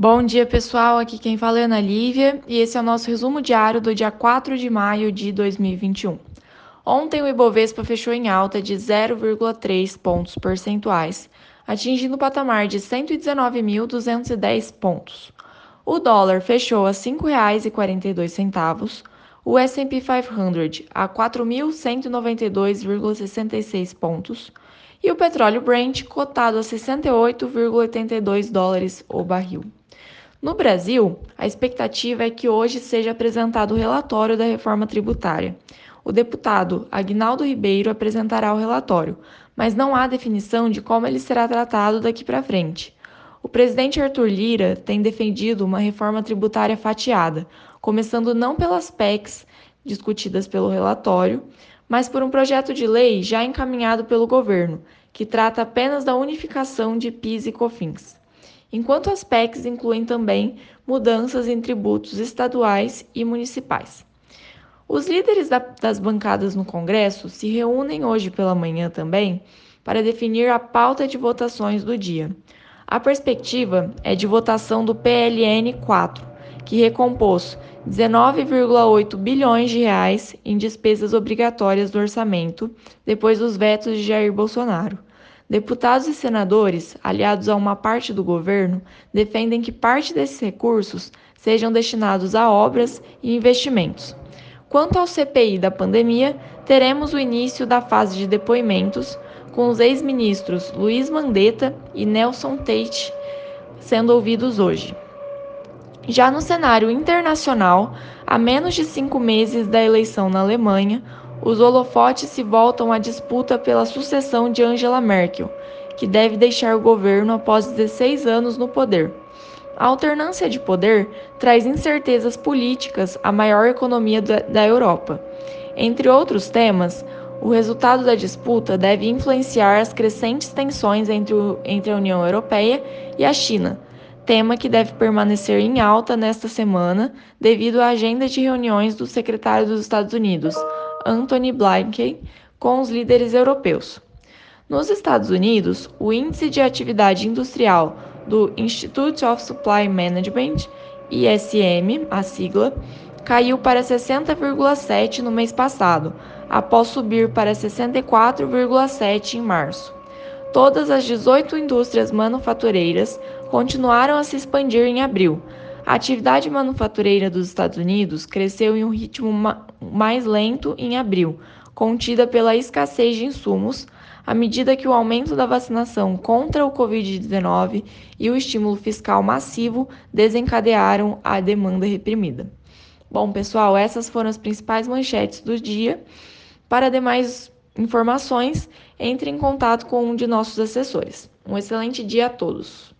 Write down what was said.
Bom dia, pessoal. Aqui quem fala é Ana Lívia e esse é o nosso resumo diário do dia 4 de maio de 2021. Ontem o Ibovespa fechou em alta de 0,3 pontos percentuais, atingindo o patamar de 119.210 pontos. O dólar fechou a R$ 5,42, o S&P 500 a 4.192,66 pontos e o petróleo Brent cotado a 68,82 dólares o barril. No Brasil, a expectativa é que hoje seja apresentado o relatório da reforma tributária. O deputado Agnaldo Ribeiro apresentará o relatório, mas não há definição de como ele será tratado daqui para frente. O presidente Arthur Lira tem defendido uma reforma tributária fatiada, começando não pelas PECs discutidas pelo relatório, mas por um projeto de lei já encaminhado pelo governo, que trata apenas da unificação de PIS e COFINS enquanto as PECs incluem também mudanças em tributos estaduais e municipais. Os líderes da, das bancadas no Congresso se reúnem hoje pela manhã também para definir a pauta de votações do dia. A perspectiva é de votação do PLN 4, que recompôs 19,8 bilhões de reais em despesas obrigatórias do orçamento depois dos vetos de Jair Bolsonaro. Deputados e senadores, aliados a uma parte do governo, defendem que parte desses recursos sejam destinados a obras e investimentos. Quanto ao CPI da pandemia, teremos o início da fase de depoimentos, com os ex-ministros Luiz Mandetta e Nelson Tate sendo ouvidos hoje. Já no cenário internacional, a menos de cinco meses da eleição na Alemanha, os holofotes se voltam à disputa pela sucessão de Angela Merkel, que deve deixar o governo após 16 anos no poder. A alternância de poder traz incertezas políticas à maior economia da Europa. Entre outros temas, o resultado da disputa deve influenciar as crescentes tensões entre, o, entre a União Europeia e a China, tema que deve permanecer em alta nesta semana devido à agenda de reuniões do secretário dos Estados Unidos, Anthony Blinken com os líderes europeus. Nos Estados Unidos, o Índice de Atividade Industrial do Institute of Supply Management, ISM, a sigla, caiu para 60,7 no mês passado, após subir para 64,7 em março. Todas as 18 indústrias manufatureiras continuaram a se expandir em abril, a atividade manufatureira dos Estados Unidos cresceu em um ritmo ma mais lento em abril, contida pela escassez de insumos, à medida que o aumento da vacinação contra o Covid-19 e o estímulo fiscal massivo desencadearam a demanda reprimida. Bom, pessoal, essas foram as principais manchetes do dia. Para demais informações, entre em contato com um de nossos assessores. Um excelente dia a todos!